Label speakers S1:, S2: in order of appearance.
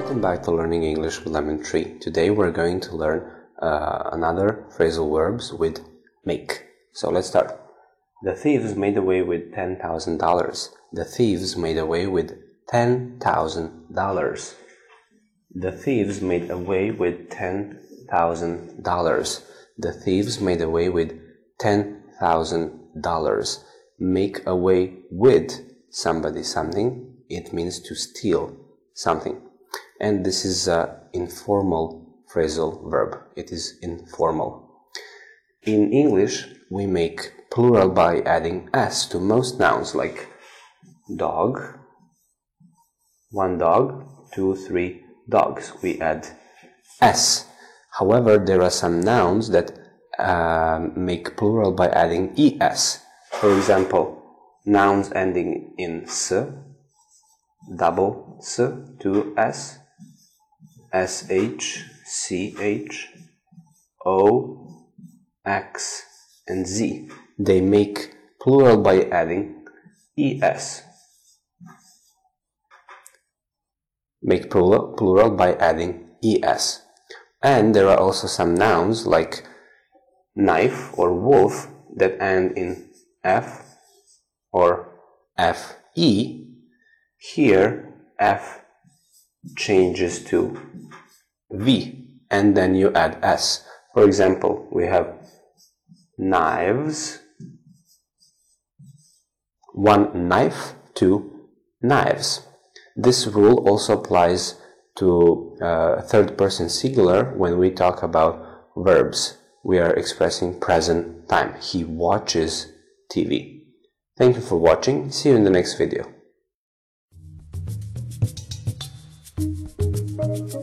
S1: back to Learning English with Lemon Tree. Today we're going to learn uh, another phrasal verbs with make. So let's start. The thieves made away with $10,000. The thieves made away with $10,000. The thieves made away with $10,000. The thieves made away with $10,000. Make away with somebody something, it means to steal something. And this is an informal phrasal verb. It is informal. In English, we make plural by adding s to most nouns like dog, one dog, two, three dogs. We add s. However, there are some nouns that um, make plural by adding es. For example, nouns ending in s, double s, two s, sh, ch, o, x, and z. They make plural by adding es. Make plural, plural by adding es. And there are also some nouns like knife or wolf that end in f or fe. Here, f changes to v and then you add s. For example, we have knives, one knife, two knives. This rule also applies to uh, third person singular when we talk about verbs. We are expressing present time. He watches TV. Thank you for watching. See you in the next video. Thank you.